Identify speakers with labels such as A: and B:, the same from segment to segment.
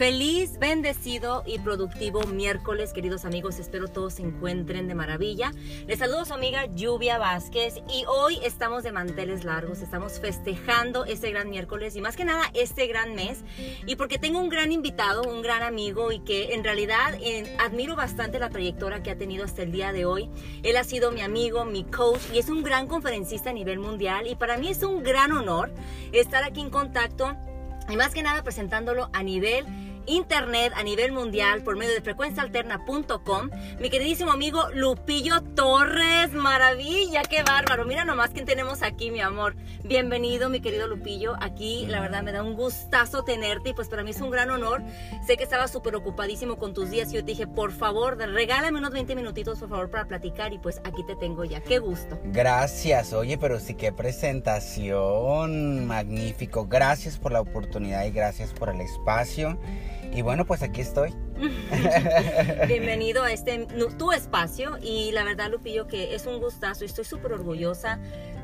A: Feliz, bendecido y productivo miércoles, queridos amigos. Espero todos se encuentren de maravilla. Les saludo a su amiga Lluvia Vázquez y hoy estamos de manteles largos. Estamos festejando este gran miércoles y más que nada este gran mes. Y porque tengo un gran invitado, un gran amigo y que en realidad admiro bastante la trayectoria que ha tenido hasta el día de hoy. Él ha sido mi amigo, mi coach y es un gran conferencista a nivel mundial. Y para mí es un gran honor estar aquí en contacto y más que nada presentándolo a nivel internet a nivel mundial por medio de frecuenciaalterna.com. Mi queridísimo amigo Lupillo Torres, maravilla, qué bárbaro. Mira nomás quién tenemos aquí, mi amor. Bienvenido, mi querido Lupillo. Aquí, la verdad, me da un gustazo tenerte y pues para mí es un gran honor. Sé que estabas súper ocupadísimo con tus días y yo te dije, por favor, regálame unos 20 minutitos, por favor, para platicar y pues aquí te tengo ya. Qué gusto.
B: Gracias, oye, pero sí qué presentación, magnífico. Gracias por la oportunidad y gracias por el espacio. Y bueno, pues aquí estoy.
A: Bienvenido a este tu espacio y la verdad Lupillo que es un gustazo estoy súper orgullosa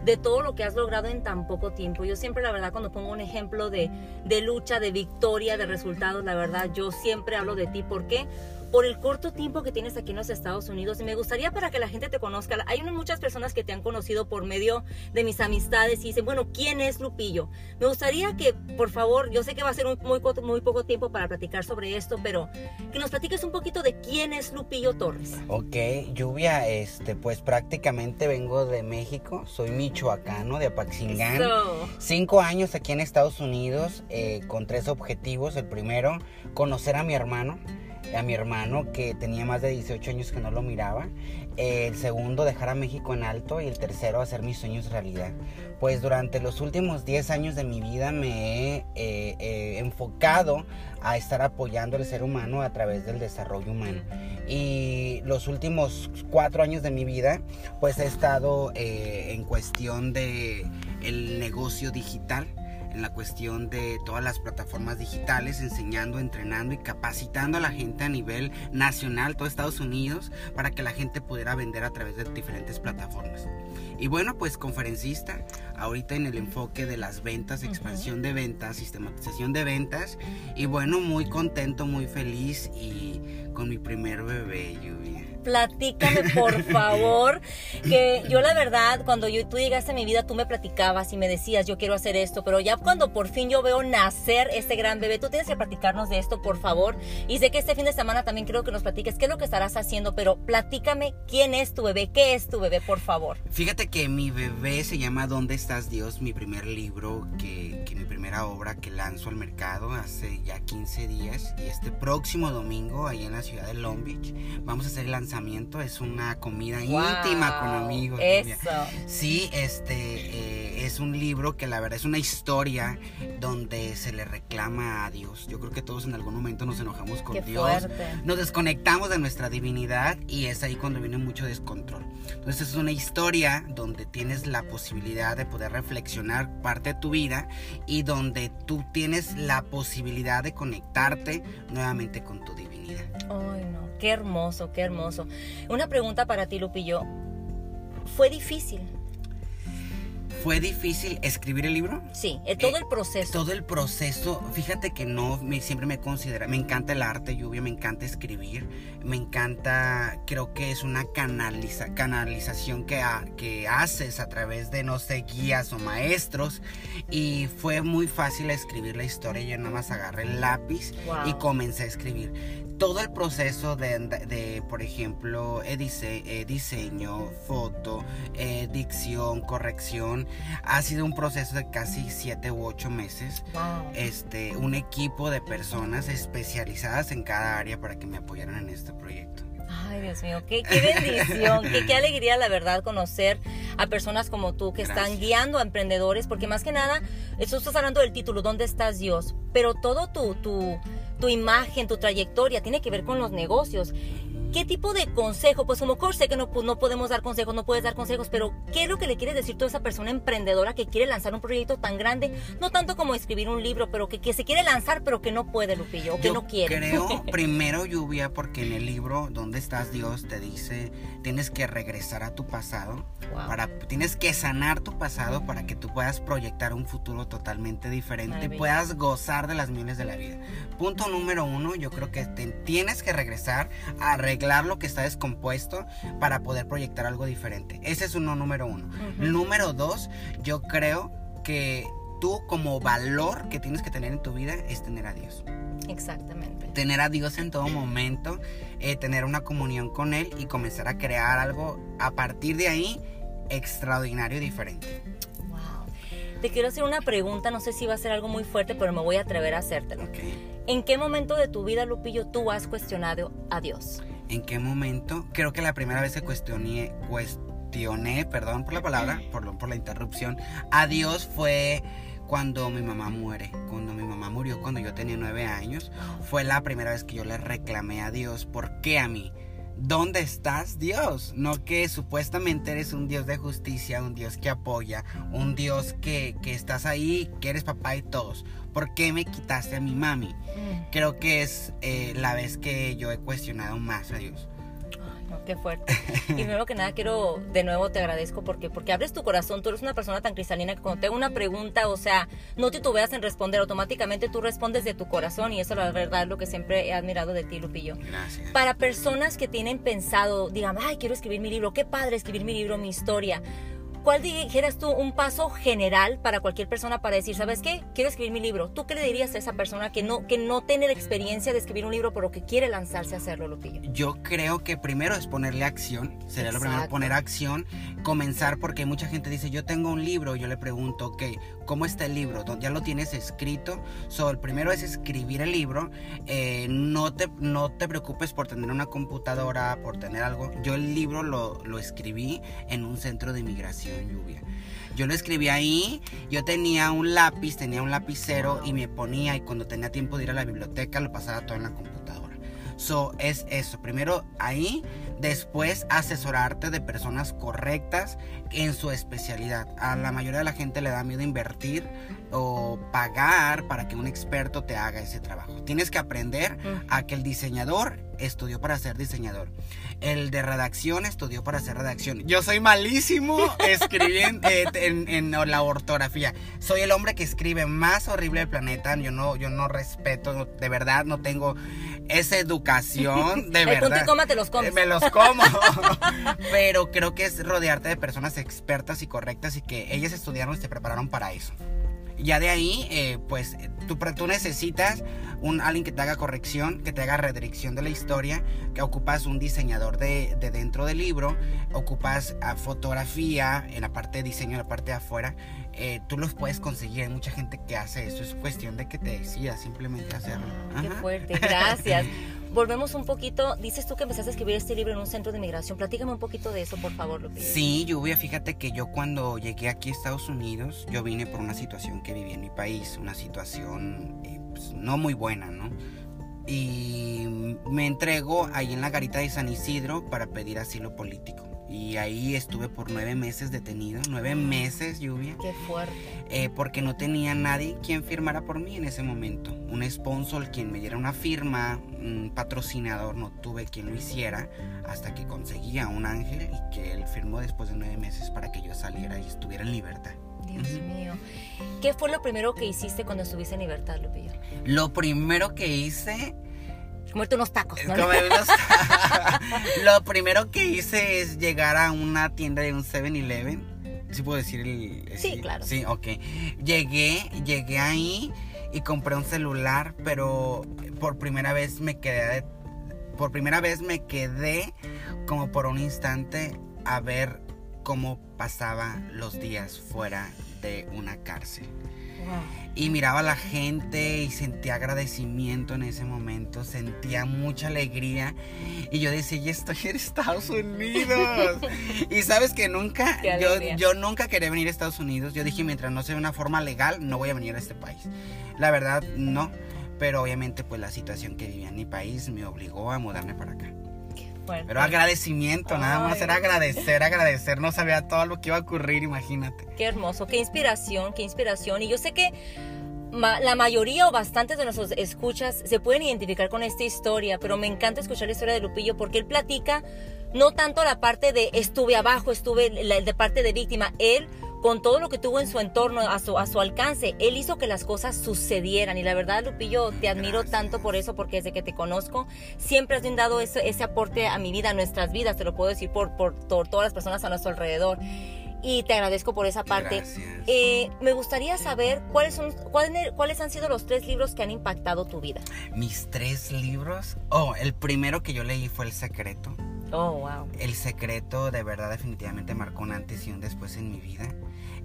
A: de todo lo que has logrado en tan poco tiempo. Yo siempre la verdad cuando pongo un ejemplo de, de lucha, de victoria, de resultados, la verdad yo siempre hablo de ti. ¿Por qué? Por el corto tiempo que tienes aquí en los Estados Unidos. Y me gustaría para que la gente te conozca. Hay muchas personas que te han conocido por medio de mis amistades y dicen, bueno, ¿quién es Lupillo? Me gustaría que, por favor, yo sé que va a ser muy, muy, muy poco tiempo para platicar sobre esto, pero que nos platiques un poquito de quién es Lupillo Torres.
B: Ok, Lluvia, este, pues prácticamente vengo de México, soy michoacano, de Apaxingán. Cinco años aquí en Estados Unidos eh, con tres objetivos. El primero, conocer a mi hermano a mi hermano que tenía más de 18 años que no lo miraba. El segundo, dejar a México en alto. Y el tercero, hacer mis sueños realidad. Pues durante los últimos 10 años de mi vida me he eh, eh, enfocado a estar apoyando al ser humano a través del desarrollo humano. Y los últimos 4 años de mi vida, pues he estado eh, en cuestión de el negocio digital en la cuestión de todas las plataformas digitales, enseñando, entrenando y capacitando a la gente a nivel nacional, todo Estados Unidos, para que la gente pudiera vender a través de diferentes plataformas. Y bueno, pues conferencista, ahorita en el enfoque de las ventas, expansión de ventas, sistematización de ventas. Y bueno, muy contento, muy feliz y con mi primer bebé, Lluvia
A: platícame por favor, que yo la verdad, cuando yo, tú llegaste a mi vida, tú me platicabas y me decías, yo quiero hacer esto, pero ya cuando por fin yo veo nacer este gran bebé, tú tienes que platicarnos de esto, por favor. Y sé que este fin de semana también creo que nos platiques qué es lo que estarás haciendo, pero platícame quién es tu bebé, qué es tu bebé, por favor.
B: Fíjate que mi bebé se llama ¿Dónde estás Dios? Mi primer libro, que, que mi primera obra que lanzo al mercado hace ya 15 días y este próximo domingo, ahí en la ciudad de Long Beach, vamos a hacer el lanzamiento es una comida íntima con amigos.
A: Eso.
B: Sí, este eh, es un libro que la verdad es una historia donde se le reclama a Dios. Yo creo que todos en algún momento nos enojamos con Dios. Nos desconectamos de nuestra divinidad y es ahí cuando viene mucho descontrol. Entonces es una historia donde tienes la posibilidad de poder reflexionar parte de tu vida y donde tú tienes la posibilidad de conectarte nuevamente con tu divinidad.
A: Ay, no. Qué hermoso, qué hermoso. Una pregunta para ti, Lupillo. ¿Fue difícil?
B: ¿Fue difícil escribir el libro?
A: Sí, eh, todo el proceso.
B: Todo el proceso. Fíjate que no, me, siempre me considera, me encanta el arte, lluvia, me encanta escribir, me encanta, creo que es una canaliza, canalización que, que haces a través de, no sé, guías o maestros. Y fue muy fácil escribir la historia, yo nada más agarré el lápiz y comencé a escribir todo el proceso de, por ejemplo, diseño, foto, dicción, corrección, ha sido un proceso de casi siete u ocho meses. Este, un equipo de personas especializadas en cada área para que me apoyaran en este proyecto.
A: Ay, Dios mío, qué, bendición, qué, alegría, la verdad, conocer a personas como tú que están guiando a emprendedores, porque más que nada, eso estás hablando del título, ¿dónde estás Dios? Pero todo tu, tu, tu imagen, tu trayectoria tiene que ver con los negocios. ¿Qué tipo de consejo? Pues como coach sé que no, pues, no podemos dar consejos, no puedes dar consejos, pero ¿qué es lo que le quieres decir tú a esa persona emprendedora que quiere lanzar un proyecto tan grande? No tanto como escribir un libro, pero que, que se quiere lanzar, pero que no puede, Lupillo, o que no quiere.
B: Creo primero, Lluvia, porque en el libro ¿Dónde estás Dios? te dice, tienes que regresar a tu pasado, para, tienes que sanar tu pasado para que tú puedas proyectar un futuro totalmente diferente puedas gozar de las mieles de la vida. Punto número uno, yo creo que tienes que regresar a arreglar lo que está descompuesto para poder proyectar algo diferente. Ese es uno número uno. Número dos, yo creo que tú como valor que tienes que tener en tu vida es tener a Dios.
A: Exactamente.
B: Tener a Dios en todo momento, eh, tener una comunión con Él y comenzar a crear algo a partir de ahí extraordinario y diferente.
A: Wow. Te quiero hacer una pregunta, no sé si va a ser algo muy fuerte, pero me voy a atrever a hacértelo.
B: Okay.
A: ¿En qué momento de tu vida, Lupillo, tú has cuestionado a Dios?
B: ¿En qué momento? Creo que la primera vez que cuestioné, cuestioné perdón por la palabra, por, por la interrupción, a Dios fue cuando mi mamá muere. Cuando mi mamá murió cuando yo tenía nueve años, fue la primera vez que yo le reclamé a Dios, ¿por qué a mí? ¿Dónde estás, Dios? No que supuestamente eres un Dios de justicia, un Dios que apoya, un Dios que, que estás ahí, que eres papá y todos. ¿por qué me quitaste a mi mami? Mm. Creo que es eh, la vez que yo he cuestionado más a Dios.
A: No, qué fuerte. y primero que nada quiero, de nuevo te agradezco porque, porque abres tu corazón, tú eres una persona tan cristalina que cuando te hago una pregunta, o sea, no te titubeas en responder, automáticamente tú respondes de tu corazón y eso la verdad es lo que siempre he admirado de ti, Lupillo.
B: Gracias.
A: Para personas que tienen pensado, digan, ay, quiero escribir mi libro, qué padre escribir mi libro, mi historia ¿cuál dijeras tú un paso general para cualquier persona para decir, ¿sabes qué? Quiero escribir mi libro. ¿Tú qué le dirías a esa persona que no, que no tiene la experiencia de escribir un libro, pero que quiere lanzarse a hacerlo, Lupillo?
B: Yo creo que primero es ponerle acción. Sería lo primero, poner acción. Comenzar porque mucha gente dice, yo tengo un libro. Yo le pregunto, ok, ¿cómo está el libro? ¿Ya lo tienes escrito? So, el primero es escribir el libro. Eh, no, te, no te preocupes por tener una computadora, por tener algo. Yo el libro lo, lo escribí en un centro de inmigración lluvia. Yo lo escribí ahí, yo tenía un lápiz, tenía un lapicero y me ponía y cuando tenía tiempo de ir a la biblioteca lo pasaba todo en la computadora. So, es eso. Primero ahí, después asesorarte de personas correctas en su especialidad. A la mayoría de la gente le da miedo invertir o pagar para que un experto te haga ese trabajo. Tienes que aprender a que el diseñador estudió para ser diseñador. El de redacción estudió para ser redacción. Yo soy malísimo escribiendo eh, en, la ortografía. Soy el hombre que escribe más horrible del planeta. Yo no, yo no respeto, de verdad, no tengo esa educación. De verdad.
A: coma te los comes.
B: Me los como. Pero creo que es rodearte de personas expertas y correctas y que ellas estudiaron y se prepararon para eso. Ya de ahí, eh, pues tú, tú necesitas un, alguien que te haga corrección, que te haga redirección de la historia, que ocupas un diseñador de, dentro del libro, ocupas ah, fotografía en la parte de diseño, en la parte de afuera. Eh, tú los puedes conseguir. Hay mucha gente que hace eso. Es cuestión de que te decidas simplemente hacerlo.
A: Qué fuerte, gracias. volvemos un poquito, dices tú que empezaste a escribir este libro en un centro de migración. Platícame un poquito de eso, por favor, Lupillo.
B: Sí, Lluvia, fíjate que yo cuando llegué aquí a Estados Unidos, yo vine por una situación que viví en mi país, una situación eh, pues, no muy buena, ¿no? Y me entrego ahí en la garita de San Isidro para pedir asilo político. Y ahí estuve por nueve meses detenido, nueve meses lluvia.
A: Qué fuerte.
B: Eh, porque no tenía nadie quien firmara por mí en ese momento. Un sponsor quien me diera una firma, un patrocinador, no tuve quien lo hiciera hasta que conseguí a un ángel y que él firmó después de nueve meses para que yo saliera y estuviera en libertad.
A: Dios mío. ¿Qué fue lo primero que hiciste cuando estuviste en libertad, Lupillo?
B: Lo primero que hice
A: comerte unos tacos.
B: Lo primero que hice es llegar a una tienda de un 7-Eleven. ¿Sí puedo decir el,
A: Sí, claro.
B: Sí, ok. Llegué, llegué ahí y compré un celular, pero por primera vez me quedé... Por primera vez me quedé como por un instante a ver cómo pasaba los días fuera de una cárcel. Y miraba a la gente y sentía agradecimiento en ese momento, sentía mucha alegría. Y yo decía, ya estoy en Estados Unidos. y sabes que nunca, yo, yo nunca quería venir a Estados Unidos. Yo dije, mientras no sea de una forma legal, no voy a venir a este país. La verdad, no. Pero obviamente pues la situación que vivía en mi país me obligó a mudarme para acá.
A: Fuerte.
B: Pero agradecimiento, nada más era agradecer, agradecer. No sabía todo lo que iba a ocurrir, imagínate.
A: Qué hermoso, qué inspiración, qué inspiración. Y yo sé que la mayoría o bastantes de nuestros escuchas se pueden identificar con esta historia, pero me encanta escuchar la historia de Lupillo porque él platica no tanto la parte de estuve abajo, estuve de parte de víctima, él con todo lo que tuvo en su entorno, a su, a su alcance, él hizo que las cosas sucedieran. Y la verdad, Lupillo, te admiro tanto por eso, porque desde que te conozco, siempre has brindado ese, ese aporte a mi vida, a nuestras vidas, te lo puedo decir por, por, por todas las personas a nuestro alrededor y te agradezco por esa parte. Eh, me gustaría saber cuáles son cuáles, cuáles han sido los tres libros que han impactado tu vida.
B: Mis tres libros. Oh, el primero que yo leí fue El Secreto.
A: Oh, wow.
B: El Secreto de verdad definitivamente marcó un antes y un después en mi vida.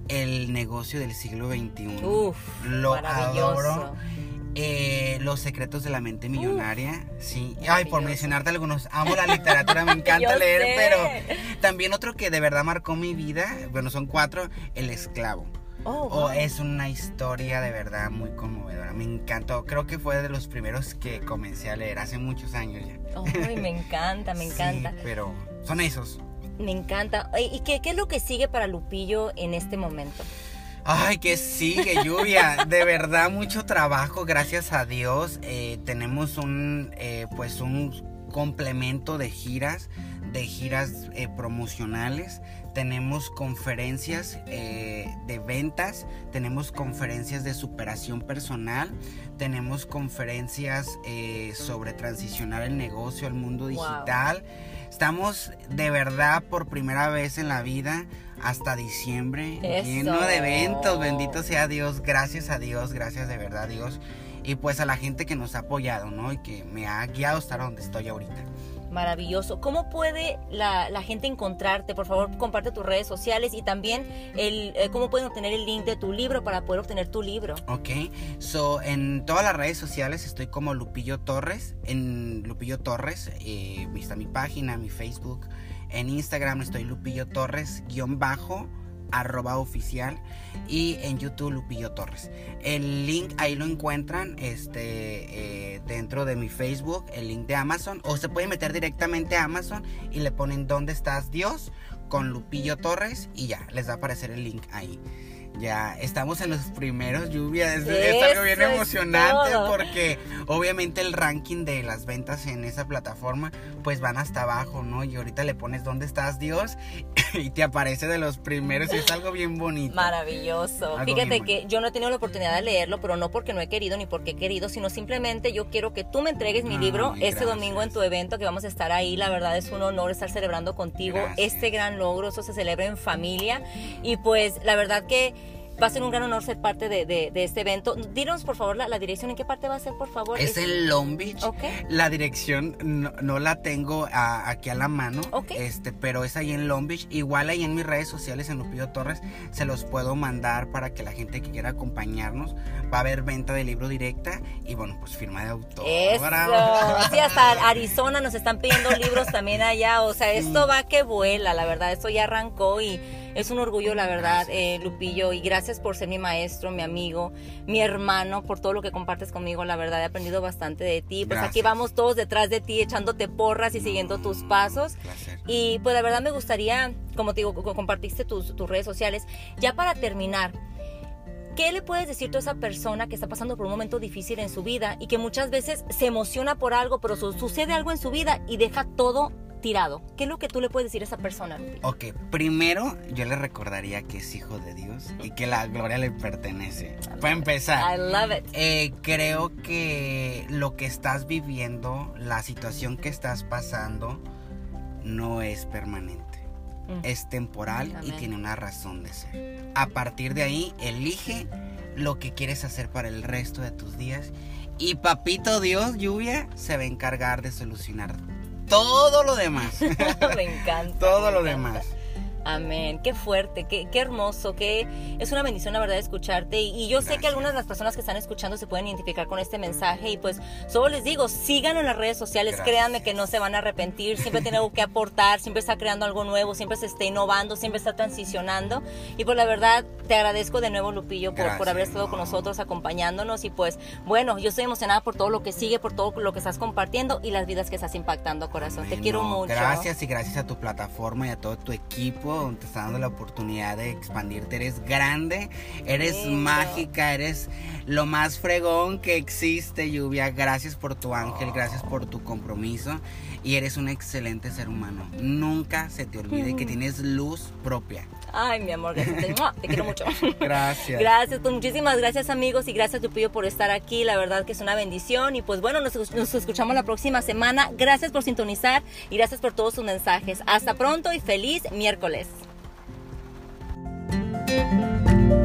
B: El negocio del siglo XXI.
A: Uf, lo adoro.
B: Eh, Los secretos de la mente millonaria, sí. Ay, por mencionarte algunos, amo la literatura, me encanta leer, pero también otro que de verdad marcó mi vida, bueno, son cuatro, El esclavo.
A: Oh, oh
B: es una historia de verdad muy conmovedora. Me encantó. Creo que fue de los primeros que comencé a leer hace muchos años ya.
A: Ay, me encanta, me encanta.
B: pero son esos.
A: Me encanta. ¿Y qué, qué es lo que sigue para Lupillo en este momento?
B: Ay, que sigue, lluvia. De verdad, mucho trabajo, gracias a Dios. Eh, tenemos un, eh, pues un complemento de giras, de giras eh, promocionales. Tenemos conferencias de ventas, tenemos conferencias de superación personal, tenemos conferencias sobre transicionar el negocio al mundo digital. Estamos de verdad por primera vez en la vida hasta diciembre, lleno de eventos, bendito sea Dios, gracias a Dios, gracias de verdad a Dios. Y pues a la gente que nos ha apoyado, ¿no? Y que me ha guiado hasta donde estoy ahorita.
A: Maravilloso. ¿Cómo puede la, gente encontrarte? Por favor, comparte tus redes sociales y también el, eh, cómo pueden obtener el link de tu libro para poder obtener tu libro.
B: Ok, so en todas las redes sociales estoy como Lupillo Torres, en Lupillo Torres, eh, está mi página, mi Facebook, en Instagram estoy Lupillo Torres, guion bajo, arroba oficial y en YouTube Lupillo Torres. El link ahí lo encuentran este, eh, dentro de mi Facebook, el link de Amazon, o se pueden meter directamente a Amazon y le ponen ¿Dónde estás Dios? con Lupillo Torres y ya, les va a aparecer el link ahí. Ya estamos en los primeros lluvias. Es, algo bien emocionante porque obviamente el ranking de las ventas en esa plataforma pues van hasta abajo, ¿no? Y ahorita le pones dónde estás Dios y te aparece de los primeros y es algo bien bonito.
A: Maravilloso. Fíjate que yo no he tenido la oportunidad de leerlo, pero no porque no he querido ni porque he querido, sino simplemente yo quiero que tú me entregues mi libro este domingo en tu evento que vamos a estar ahí. La verdad es un honor estar celebrando contigo este gran logro. Eso se celebra en familia y pues la verdad que Va a ser un gran honor ser parte de, este evento. Dinos, por favor, la, dirección. ¿En qué parte va a ser, por favor?
B: Es, en Long Beach. La dirección no, la tengo aquí a la mano. Este, pero es ahí en Long Beach. Igual ahí en mis redes sociales, en Lupillo Torres, se los puedo mandar para que la gente que quiera acompañarnos va a haber venta de libro directa y bueno, pues firma de autor.
A: Eso. Sí, hasta Arizona nos están pidiendo libros también allá. O sea, esto va que vuela, la verdad. Esto ya arrancó y es un orgullo, la verdad, eh, Lupillo, y gracias por ser mi maestro, mi amigo, mi hermano, por todo lo que compartes conmigo. La verdad, he aprendido bastante de ti. Pues aquí vamos todos detrás de ti, echándote porras y siguiendo tus pasos. Y pues la verdad me gustaría, como te digo, compartiste tus, tus redes sociales. Ya para terminar, ¿Qué le puedes decir tú a esa persona que está pasando por un momento difícil en su vida y que muchas veces se emociona por algo, pero sucede algo en su vida y deja todo tirado. ¿Qué es lo que tú le puedes decir a esa persona?
B: Ok, primero yo le recordaría que es hijo de Dios y que la gloria le pertenece. Para empezar,
A: I love it.
B: Eh, creo que lo que estás viviendo, la situación que estás pasando, no es permanente. Mm. Es temporal y tiene una razón de ser. A partir de ahí, elige lo que quieres hacer para el resto de tus días. Y papito Dios, lluvia, se va a encargar de solucionar todo lo demás.
A: me encanta.
B: todo lo demás.
A: Amén. Qué fuerte, qué, qué hermoso, qué es una bendición la verdad escucharte. Y, yo sé que algunas de las personas que están escuchando se pueden identificar con este mensaje. Y pues solo les digo, sigan en las redes sociales, créanme que no se van a arrepentir. Siempre tiene algo que aportar, siempre está creando algo nuevo, siempre se está innovando, siempre está transicionando. Y pues la verdad, te agradezco de nuevo, Lupillo, por, por haber estado con nosotros, acompañándonos. Y pues bueno, yo estoy emocionada por todo lo que sigue, por todo lo que estás compartiendo y las vidas que estás impactando, corazón. te quiero mucho.
B: Gracias y gracias a tu plataforma y a todo tu equipo te está dando la oportunidad de expandirte. Eres grande, eres mágica, eres lo más fregón que existe, Lluvia. Gracias por tu ángel, gracias por tu compromiso y eres un excelente ser humano. Nunca se te olvide que tienes luz propia.
A: Ay, mi amor, gracias. Te, quiero mucho.
B: Gracias.
A: Gracias, pues muchísimas gracias amigos y gracias Lupillo por estar aquí. La verdad que es una bendición y pues bueno, nos, nos escuchamos la próxima semana. Gracias por sintonizar y gracias por todos sus mensajes. Hasta pronto y feliz miércoles. Thank you.